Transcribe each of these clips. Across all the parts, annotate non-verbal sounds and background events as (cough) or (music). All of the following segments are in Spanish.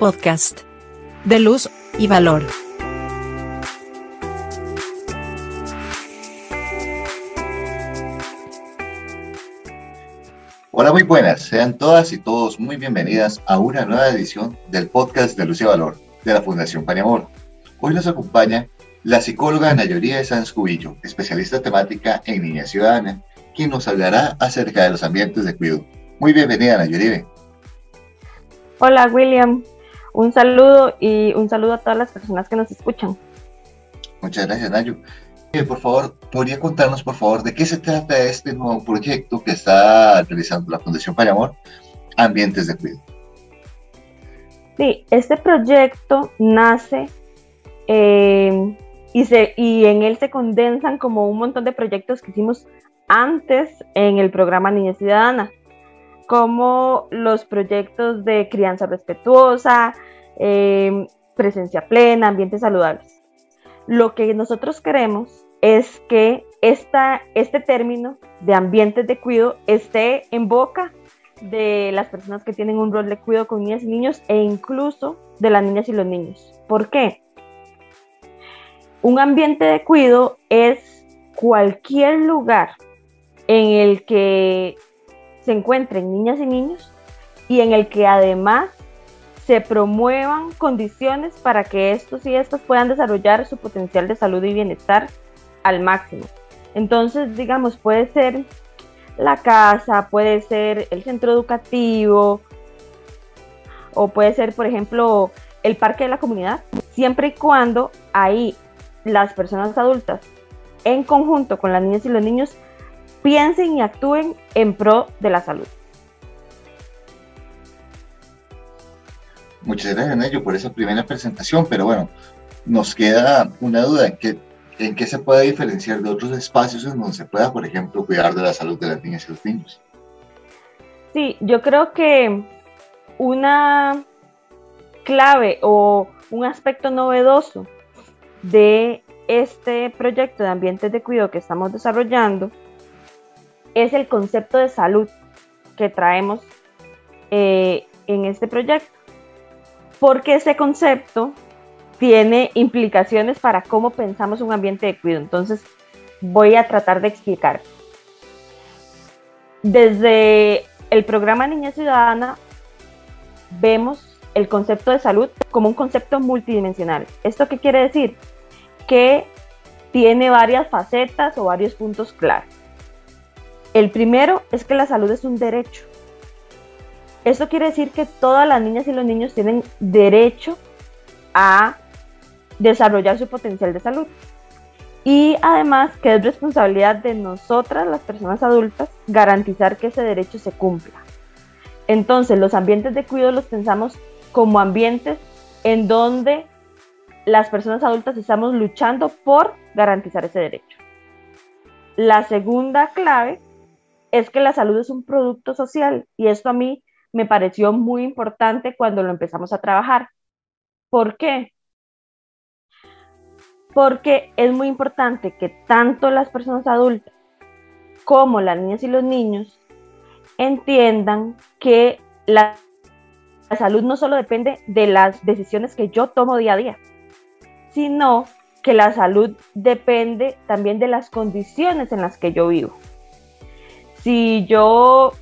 podcast de luz y valor. Hola, muy buenas. Sean todas y todos muy bienvenidas a una nueva edición del podcast de Luz y Valor de la Fundación Paniamor. Hoy nos acompaña la psicóloga Nayoría de Sanz Cubillo, especialista temática en Niña Ciudadana, quien nos hablará acerca de los ambientes de cuidado. Muy bienvenida, Nayoría. Hola, William. Un saludo y un saludo a todas las personas que nos escuchan. Muchas gracias, Nayo. Eh, por favor, ¿podría contarnos, por favor, de qué se trata este nuevo proyecto que está realizando la Fundación Payamor, Ambientes de Cuidado? Sí, este proyecto nace eh, y, se, y en él se condensan como un montón de proyectos que hicimos antes en el programa Niña Ciudadana, como los proyectos de crianza respetuosa, eh, presencia plena, ambientes saludables. Lo que nosotros queremos es que esta, este término de ambientes de cuidado esté en boca de las personas que tienen un rol de cuidado con niñas y niños e incluso de las niñas y los niños. ¿Por qué? Un ambiente de cuidado es cualquier lugar en el que se encuentren niñas y niños y en el que además se promuevan condiciones para que estos y estas puedan desarrollar su potencial de salud y bienestar al máximo. Entonces, digamos, puede ser la casa, puede ser el centro educativo o puede ser, por ejemplo, el parque de la comunidad, siempre y cuando ahí las personas adultas en conjunto con las niñas y los niños piensen y actúen en pro de la salud. Muchas gracias, Nello, por esa primera presentación, pero bueno, nos queda una duda, ¿en qué, ¿en qué se puede diferenciar de otros espacios en donde se pueda, por ejemplo, cuidar de la salud de las niñas y los niños? Sí, yo creo que una clave o un aspecto novedoso de este proyecto de ambientes de cuidado que estamos desarrollando es el concepto de salud que traemos eh, en este proyecto porque ese concepto tiene implicaciones para cómo pensamos un ambiente de cuidado. Entonces, voy a tratar de explicar. Desde el programa Niña Ciudadana, vemos el concepto de salud como un concepto multidimensional. ¿Esto qué quiere decir? Que tiene varias facetas o varios puntos claros. El primero es que la salud es un derecho. Esto quiere decir que todas las niñas y los niños tienen derecho a desarrollar su potencial de salud. Y además que es responsabilidad de nosotras, las personas adultas, garantizar que ese derecho se cumpla. Entonces, los ambientes de cuidado los pensamos como ambientes en donde las personas adultas estamos luchando por garantizar ese derecho. La segunda clave es que la salud es un producto social y esto a mí me pareció muy importante cuando lo empezamos a trabajar. ¿Por qué? Porque es muy importante que tanto las personas adultas como las niñas y los niños entiendan que la, salud no solo depende de las decisiones que yo tomo día a día, sino que la salud depende también de las condiciones en las que yo vivo. Si yo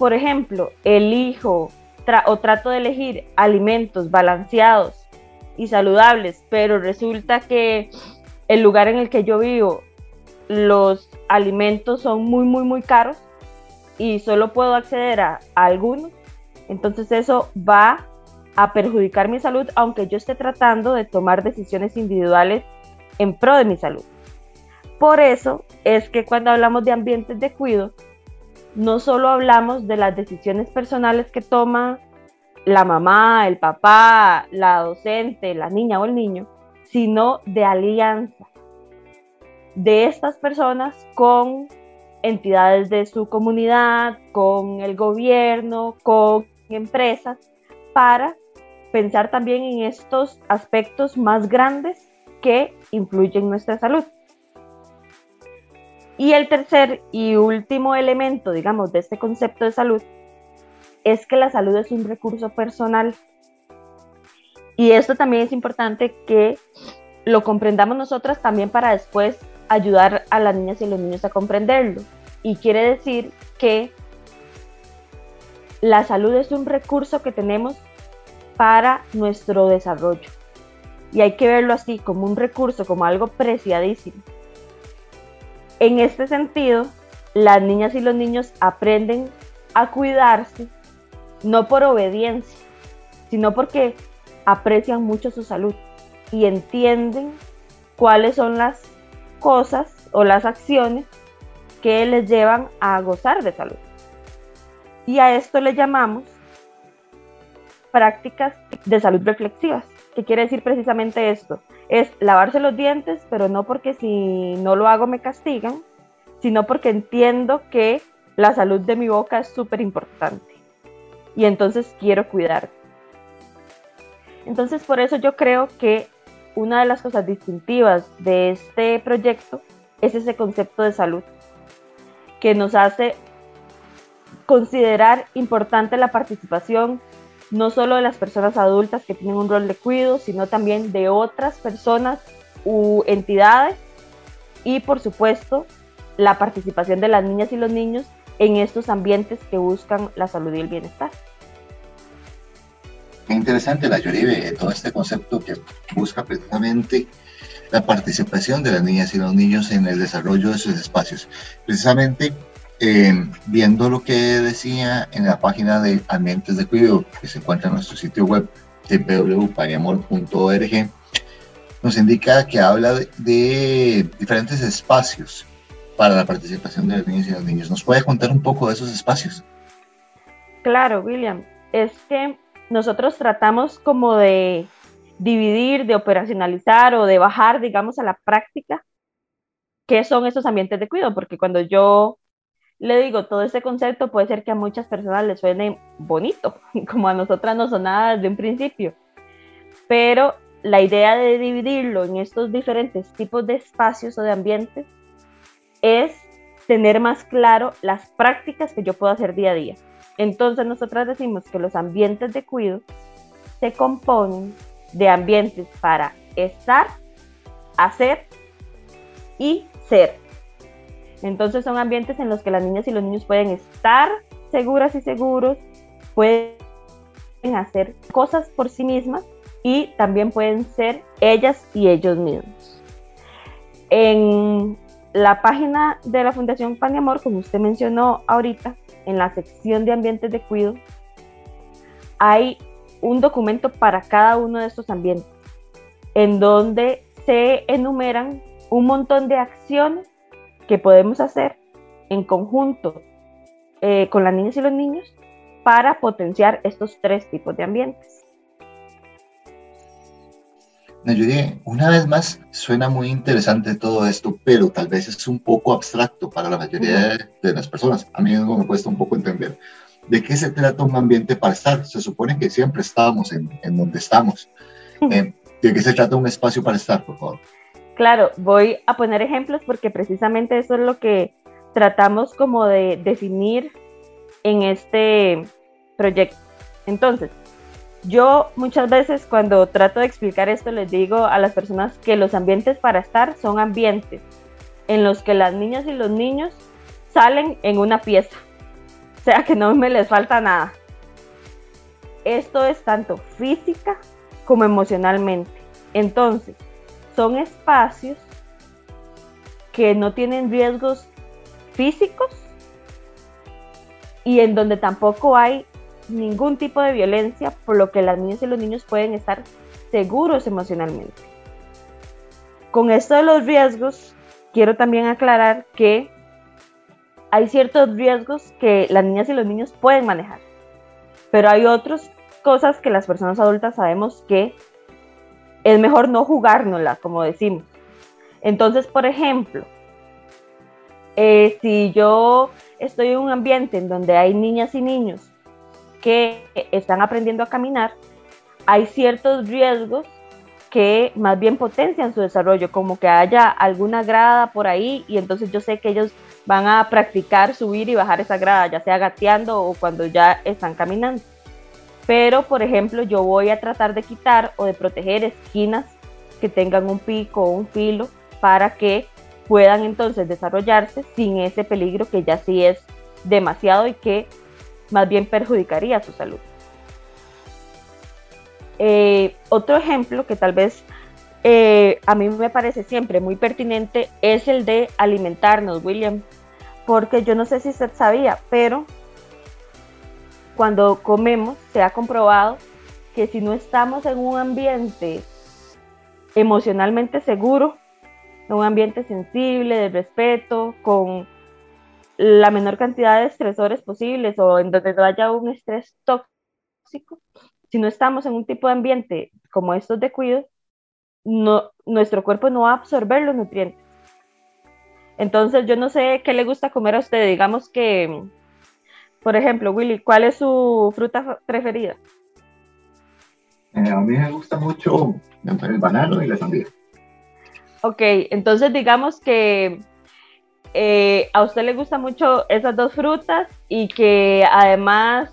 por ejemplo, elijo o trato de elegir alimentos balanceados y saludables, pero resulta que el lugar en el que yo vivo, los alimentos son muy, muy, muy caros y solo puedo acceder a, a algunos, entonces eso va a perjudicar mi salud, aunque yo esté tratando de tomar decisiones individuales en pro de mi salud. Por eso es que cuando hablamos de ambientes de cuidado, no solo hablamos de las decisiones personales que toma la mamá, el papá, la docente, la niña o el niño, sino de alianza de estas personas con entidades de su comunidad, con el gobierno, con empresas, para pensar también en estos aspectos más grandes que influyen en nuestra salud. Y el tercer y último elemento, digamos, de este concepto de salud es que la salud es un recurso personal. Y esto también es importante que lo comprendamos nosotras también para después ayudar a las niñas y los niños a comprenderlo. Y quiere decir que la salud es un recurso que tenemos para nuestro desarrollo. Y hay que verlo así, como un recurso, como algo preciadísimo. En este sentido, las niñas y los niños aprenden a cuidarse, no por obediencia, sino porque aprecian mucho su salud y entienden cuáles son las cosas o las acciones que les llevan a gozar de salud. Y a esto le llamamos prácticas de salud reflexivas. ¿Qué quiere decir precisamente esto? Es lavarse los dientes, pero no porque si no lo hago me castigan, sino porque entiendo que la salud de mi boca es súper importante. Y entonces quiero cuidar. Entonces por eso yo creo que una de las cosas distintivas de este proyecto es ese concepto de salud, que nos hace considerar importante la participación no solo de las personas adultas que tienen un rol de cuidado, sino también de otras personas u entidades y por supuesto la participación de las niñas y los niños en estos ambientes que buscan la salud y el bienestar. Qué interesante la Yoribe, todo este concepto que busca precisamente la participación de las niñas y los niños en el desarrollo de sus espacios. Precisamente eh, viendo lo que decía en la página de Ambientes de Cuidado, que se encuentra en nuestro sitio web www.pariamor.org, nos indica que habla de, diferentes espacios para la participación de las niñas y los niños. ¿Nos puede contar un poco de esos espacios? Claro, William. Es que nosotros tratamos como de dividir, de operacionalizar o de bajar, digamos, a la práctica qué son esos ambientes de cuidado, porque cuando yo le digo, todo este concepto puede ser que a muchas personas les suene bonito, (laughs) como a nosotras no sonaba desde un principio, pero la idea de dividirlo en estos diferentes tipos de espacios o de ambientes es tener más claro las prácticas que yo puedo hacer día a día. Entonces nosotras decimos que los ambientes de cuidado se componen de ambientes para estar, hacer y ser. Entonces son ambientes en los que las niñas y los niños pueden estar seguras y seguros, pueden hacer cosas por sí mismas y también pueden ser ellas y ellos mismos. En la página de la Fundación Pan y Amor, como usted mencionó ahorita, en la sección de ambientes de cuidado, hay un documento para cada uno de estos ambientes, en donde se enumeran un montón de acciones que podemos hacer en conjunto eh, con las niñas y los niños para potenciar estos tres tipos de ambientes. Nayuri, una vez más, suena muy interesante todo esto, pero tal vez es un poco abstracto para la mayoría de, las personas. A mí mismo me cuesta un poco entender de qué se trata un ambiente para estar. Se supone que siempre estábamos en, donde estamos. Eh, ¿De qué se trata un espacio para estar, por favor? Claro, voy a poner ejemplos porque precisamente eso es lo que tratamos como de definir en este proyecto. Entonces, yo muchas veces cuando trato de explicar esto les digo a las personas que los ambientes para estar son ambientes en los que las niñas y los niños salen en una pieza. O sea que no me les falta nada. Esto es tanto física como emocionalmente. Entonces, son espacios que no tienen riesgos físicos y en donde tampoco hay ningún tipo de violencia, por lo que las niñas y los niños pueden estar seguros emocionalmente. Con esto de los riesgos, quiero también aclarar que hay ciertos riesgos que las niñas y los niños pueden manejar, pero hay otras cosas que las personas adultas sabemos que es mejor no jugárnosla, como decimos. Entonces, por ejemplo, eh, si yo estoy en un ambiente en donde hay niñas y niños que están aprendiendo a caminar, hay ciertos riesgos que más bien potencian su desarrollo, como que haya alguna grada por ahí y entonces yo sé que ellos van a practicar subir y bajar esa grada, ya sea gateando o cuando ya están caminando. Pero por ejemplo yo voy a tratar de quitar o de proteger esquinas que tengan un pico o un filo para que puedan entonces desarrollarse sin ese peligro que ya sí es demasiado y que más bien perjudicaría su salud. Eh, otro ejemplo que tal vez eh, a mí me parece siempre muy pertinente es el de alimentarnos, William, porque yo no sé si usted sabía, pero cuando comemos se ha comprobado que si no estamos en un ambiente emocionalmente seguro, en un ambiente sensible, de respeto, con la menor cantidad de estresores posibles o en donde no haya un estrés tóxico, si no estamos en un tipo de ambiente como estos de cuidado, no, nuestro cuerpo no va a absorber los nutrientes. Entonces, yo no sé qué le gusta comer a usted. Digamos que, por ejemplo, Willy, ¿cuál es su fruta preferida? Eh, a mí me gusta mucho el banano y la sandía. Ok, entonces digamos que eh, a usted le gusta mucho esas dos frutas y que además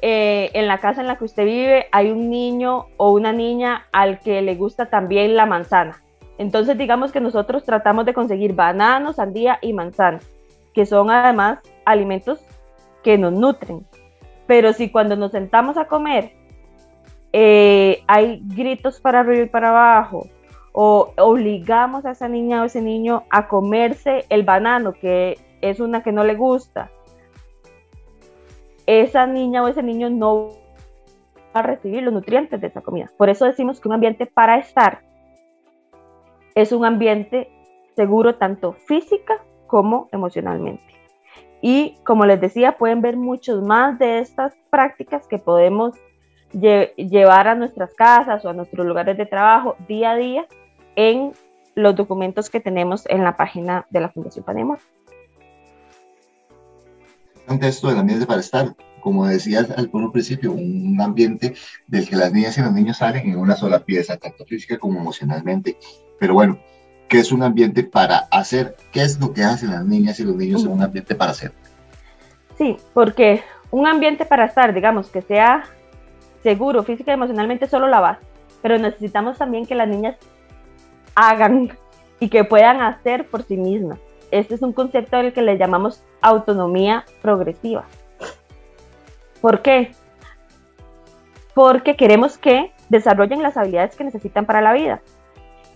eh, en la casa en la que usted vive hay un niño o una niña al que le gusta también la manzana. Entonces digamos que nosotros tratamos de conseguir bananos, sandía y manzana, que son además alimentos que nos nutren. Pero si cuando nos sentamos a comer eh, hay gritos para arriba y para abajo, o obligamos a esa niña o ese niño a comerse el banano, que es una que no le gusta, esa niña o ese niño no va a recibir los nutrientes de esa comida. Por eso decimos que un ambiente para estar es un ambiente seguro tanto física como emocionalmente. Y como les decía, pueden ver muchos más de estas prácticas que podemos llevar a nuestras casas o a nuestros lugares de trabajo día a día en los documentos que tenemos en la página de la Fundación Panema esto del ambiente para estar, como decías al principio, un ambiente del que las niñas y los niños salen en una sola pieza, tanto física como emocionalmente. Pero bueno, ¿qué es un ambiente para hacer? ¿Qué es lo que hacen las niñas y los niños en un ambiente para hacer? Sí, porque un ambiente para estar, digamos, que sea seguro física y emocionalmente, solo la base. Pero necesitamos también que las niñas hagan y que puedan hacer por sí mismas este es un concepto al que le llamamos autonomía progresiva. ¿Por qué? Porque queremos que desarrollen las habilidades que necesitan para la vida.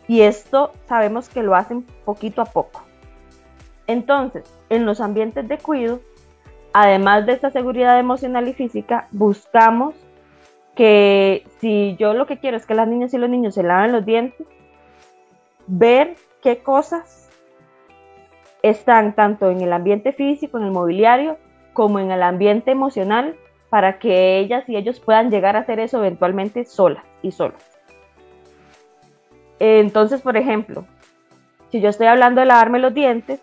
Y esto sabemos que lo hacen poquito a poco. Entonces, en los ambientes de cuidado, además de esta seguridad emocional y física, buscamos que si yo lo que quiero es que las niñas y los niños se laven los dientes, ver qué cosas están tanto en el ambiente físico, en el mobiliario, como en el ambiente emocional, para que ellas y ellos puedan llegar a hacer eso eventualmente solas y solos. Entonces, por ejemplo, si yo estoy hablando de lavarme los dientes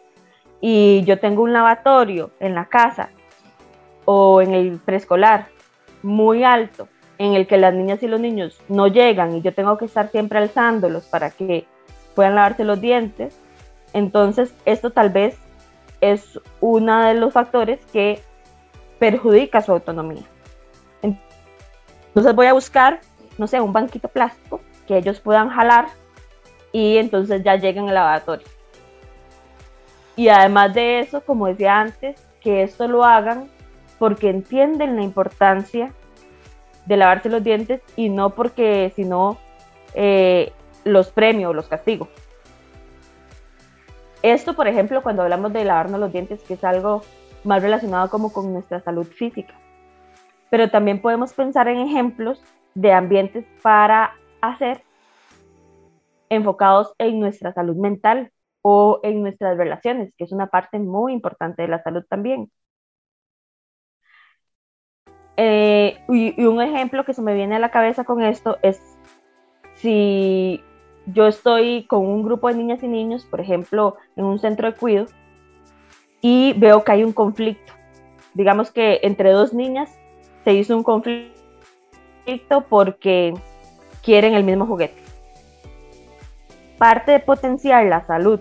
y yo tengo un lavatorio en la casa o en el preescolar muy alto, en el que las niñas y los niños no llegan y yo tengo que estar siempre alzándolos para que puedan lavarse los dientes, entonces, esto tal vez es uno de los factores que perjudica su autonomía. Entonces voy a buscar, no sé, un banquito plástico que ellos puedan jalar y entonces ya lleguen al lavatorio. Y además de eso, como decía antes, que esto lo hagan porque entienden la importancia de lavarse los dientes y no porque si no eh, los premio o los castigo. Esto, por ejemplo, cuando hablamos de lavarnos los dientes, que es algo más relacionado como con nuestra salud física. Pero también podemos pensar en ejemplos de ambientes para hacer enfocados en nuestra salud mental o en nuestras relaciones, que es una parte muy importante de la salud también. Eh, y, y, un ejemplo que se me viene a la cabeza con esto es si yo estoy con un grupo de niñas y niños, por ejemplo, en un centro de cuidado, y veo que hay un conflicto. Digamos que entre dos niñas se hizo un conflicto porque quieren el mismo juguete. Parte de potenciar la salud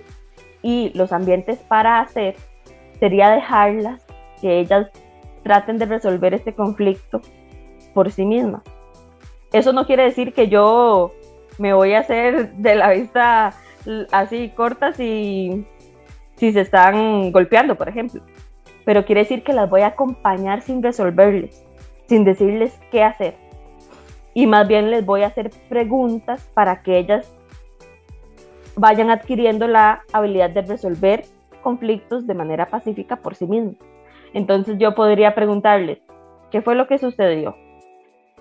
y los ambientes para hacer sería dejarlas que ellas traten de resolver este conflicto por sí mismas. Eso no quiere decir que yo me voy a hacer de la vista así corta si, si se están golpeando, por ejemplo. Pero quiere decir que las voy a acompañar sin resolverles, sin decirles qué hacer. Y más bien les voy a hacer preguntas para que ellas vayan adquiriendo la habilidad de resolver conflictos de manera pacífica por sí mismas. Entonces yo podría preguntarles, ¿qué fue lo que sucedió?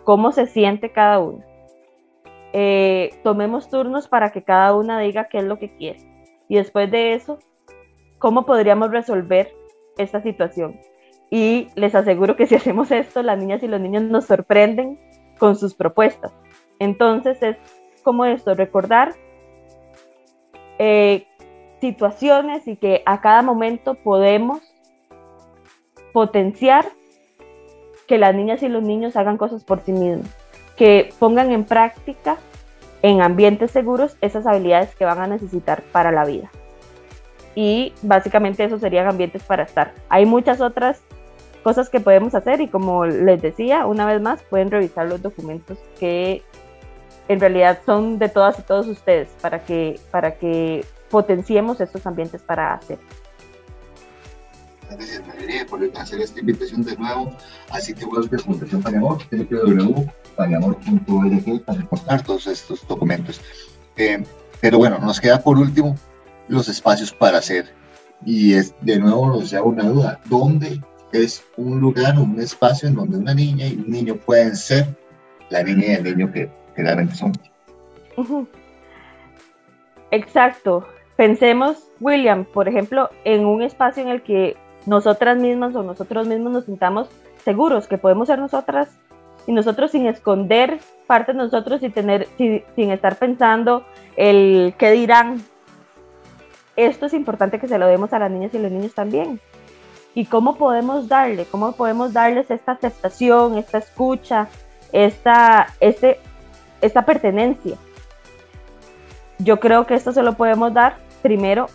¿Cómo se siente cada una? Eh, tomemos turnos para que cada una diga qué es lo que quiere. Y después de eso, ¿cómo podríamos resolver esta situación? Y les aseguro que si hacemos esto, las niñas y los niños nos sorprenden con sus propuestas. Entonces es como esto, recordar eh, situaciones y que a cada momento podemos potenciar que las niñas y los niños hagan cosas por sí mismos que pongan en práctica en ambientes seguros esas habilidades que van a necesitar para la vida. Y básicamente esos serían ambientes para estar. Hay muchas otras cosas que podemos hacer y como les decía, una vez más, pueden revisar los documentos que en realidad son de todas y todos ustedes para que, para que potenciemos estos ambientes para hacer gracias María por hacer esta invitación de nuevo a sitio web de Fundación Paniamor, www.paniamor.org para reportar todos estos documentos. Eh, pero bueno, nos queda por último los espacios para hacer. Y es, de nuevo nos hago una duda, ¿dónde es un lugar, un espacio en donde una niña y un niño pueden ser la niña y el niño que, realmente son? Exacto. Pensemos, William, por ejemplo, en un espacio en el que nosotras mismas o nosotros mismos nos sintamos seguros que podemos ser nosotras y nosotros sin esconder parte de nosotros y tener, sin, estar pensando el qué dirán. Esto es importante que se lo demos a las niñas y los niños también. ¿Y cómo podemos darle? ¿Cómo podemos darles esta aceptación, esta escucha, esta, este, esta pertenencia? Yo creo que esto se lo podemos dar primero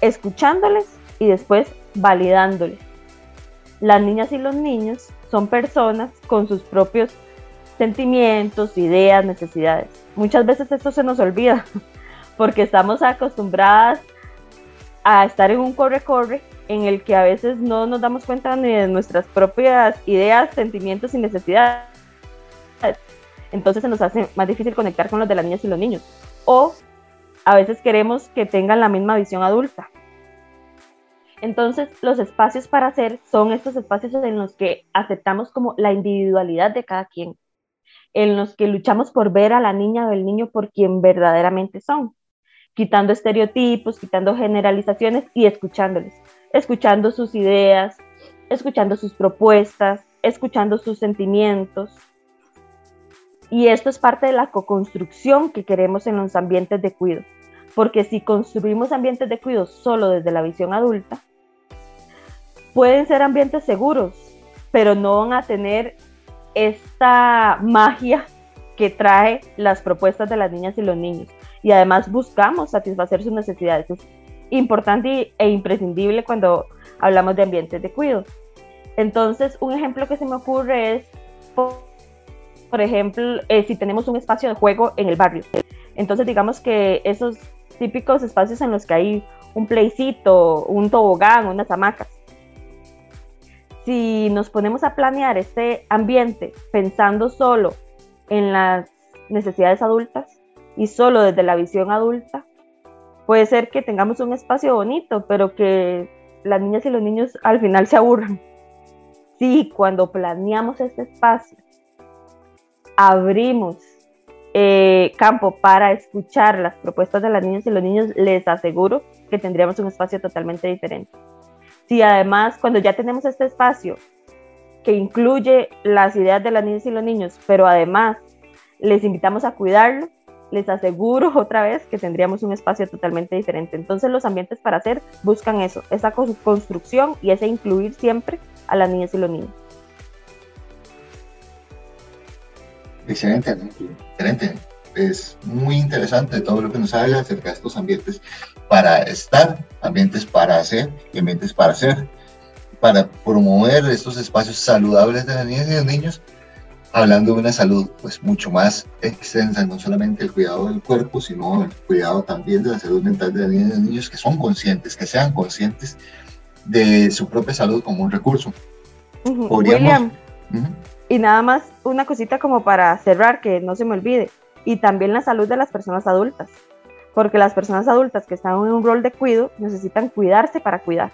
escuchándoles y después validándoles. Las niñas y los niños son personas con sus propios sentimientos, ideas, necesidades. Muchas veces esto se nos olvida (laughs) porque estamos acostumbradas a estar en un corre-corre en el que a veces no nos damos cuenta ni de nuestras propias ideas, sentimientos y necesidades. Entonces se nos hace más difícil conectar con los de las niñas y los niños. O a veces queremos que tengan la misma visión adulta. Entonces, los espacios para hacer son estos espacios en los que aceptamos como la individualidad de cada quien, en los que luchamos por ver a la niña o el niño por quien verdaderamente son, quitando estereotipos, quitando generalizaciones y escuchándoles, escuchando sus ideas, escuchando sus propuestas, escuchando sus sentimientos. Y esto es parte de la co-construcción que queremos en los ambientes de cuidado, porque si construimos ambientes de cuidado solo desde la visión adulta, pueden ser ambientes seguros, pero no van a tener esta magia que trae las propuestas de las niñas y los niños. Y además buscamos satisfacer sus necesidades. Es importante e imprescindible cuando hablamos de ambientes de cuidado. Entonces, un ejemplo que se me ocurre es, por, ejemplo, eh, si tenemos un espacio de juego en el barrio. Entonces, digamos que esos típicos espacios en los que hay un playcito, un tobogán, unas hamacas si nos ponemos a planear este ambiente pensando solo en las necesidades adultas y solo desde la visión adulta, puede ser que tengamos un espacio bonito, pero que las niñas y los niños al final se aburran. Sí, cuando planeamos este espacio, abrimos eh, campo para escuchar las propuestas de las niñas y los niños, les aseguro que tendríamos un espacio totalmente diferente si además cuando ya tenemos este espacio que incluye las ideas de las niñas y los niños, pero además les invitamos a cuidarlo, les aseguro (laughs) otra vez que tendríamos un espacio totalmente diferente. Entonces los ambientes para hacer buscan eso, esa construcción y ese incluir siempre a las niñas y los niños. Excelente, excelente. Es muy interesante todo lo que nos habla acerca de estos ambientes para estar, ambientes para hacer y ambientes para hacer, para promover estos espacios saludables de las niñas y los niños hablando de una salud pues mucho más extensa, no solamente el cuidado del cuerpo, sino el cuidado también de la salud mental de las niñas y los niños que son conscientes, que sean conscientes de su propia salud como un recurso. William, y nada más una cosita como para cerrar, que no se me olvide, y también la salud de las personas adultas, porque las personas adultas que están en un rol de cuido necesitan cuidarse para cuidar.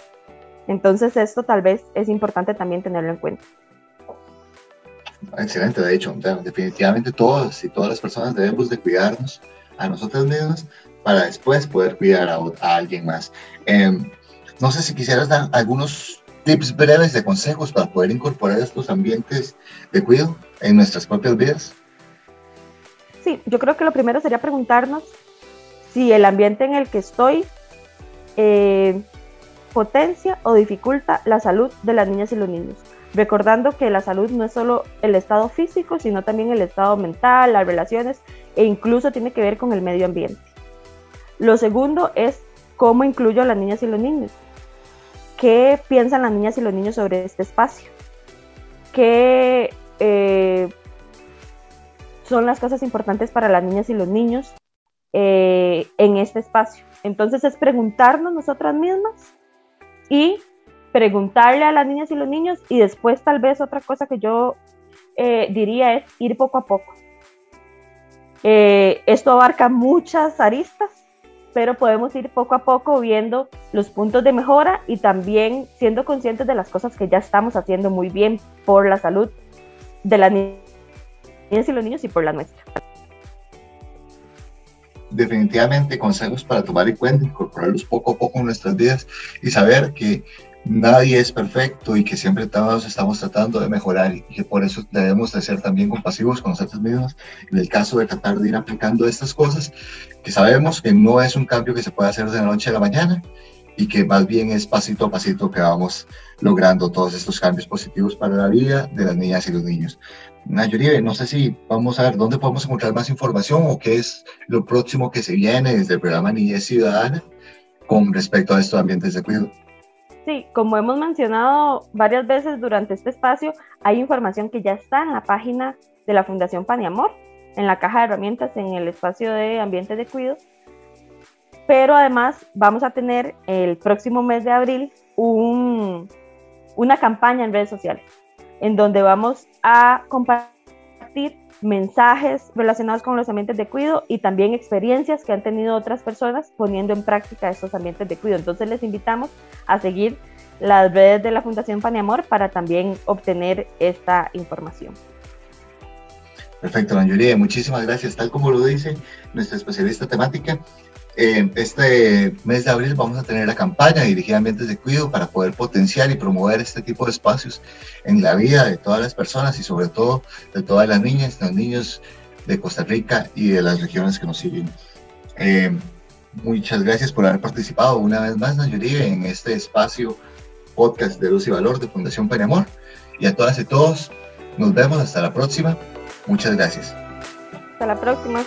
Entonces esto tal vez es importante también tenerlo en cuenta. Excelente, de hecho, definitivamente todos y todas las personas debemos de cuidarnos a nosotros mismos para después poder cuidar a, alguien más. Em, no sé si quisieras dar algunos tips breves de consejos para poder incorporar estos ambientes de cuidado en nuestras propias vidas. Sí, yo creo que lo primero sería preguntarnos si el ambiente en el que estoy eh, potencia o dificulta la salud de las niñas y los niños recordando que la salud no es solo el estado físico, sino también el estado mental, las relaciones e incluso tiene que ver con el medio ambiente. Lo segundo es cómo incluyo a las niñas y los niños. ¿Qué piensan las niñas y los niños sobre este espacio? ¿Qué eh, son las cosas importantes para las niñas y los niños eh, en este espacio? Entonces es preguntarnos nosotras mismas y preguntarle a las niñas y los niños y después tal vez otra cosa que yo eh, diría es ir poco a poco. Esto abarca muchas aristas, pero podemos ir poco a poco viendo los puntos de mejora y también siendo conscientes de las cosas que ya estamos haciendo muy bien por la salud de las niñas y los niños y por la nuestra. Definitivamente consejos para tomar en cuenta, incorporarlos poco a poco en nuestras vidas y saber que nadie es perfecto y que siempre todos estamos tratando de mejorar y que por eso debemos de ser también compasivos con nosotros mismos en el caso de tratar de ir aplicando estas cosas que sabemos que no es un cambio que se puede hacer de la noche a la mañana y que más bien es pasito a pasito que vamos logrando todos estos cambios positivos para la vida de las niñas y los niños. Nayuri, no sé si vamos a ver dónde podemos encontrar más información o qué es lo próximo que se viene desde el programa Niñez Ciudadana con respecto a estos ambientes de cuidado. Sí, como hemos mencionado varias veces durante este espacio, hay información que ya está en la página de la Fundación Paniamor, en la caja de herramientas, en el espacio de ambiente de cuidado. Pero además vamos a tener el próximo mes de abril una campaña en redes sociales, en donde vamos a compartir mensajes relacionados con los ambientes de cuidado y también experiencias que han tenido otras personas poniendo en práctica estos ambientes de cuidado. Entonces les invitamos a seguir las redes de la Fundación Paniamor para también obtener esta información. Perfecto, Anjulie, muchísimas gracias. Tal como lo dice nuestra especialista temática, eh, este mes de abril vamos a tener la campaña dirigida a ambientes de cuidado para poder potenciar y promover este tipo de espacios en la vida de todas las personas y sobre todo de todas las niñas, los niños de Costa Rica y de las regiones que nos siguen. Eh, muchas gracias por haber participado una vez más, Nayuri, en este espacio podcast de Luz y Valor de Fundación Amor. Y a todas y todos, nos vemos hasta la próxima. Muchas gracias. Hasta la próxima.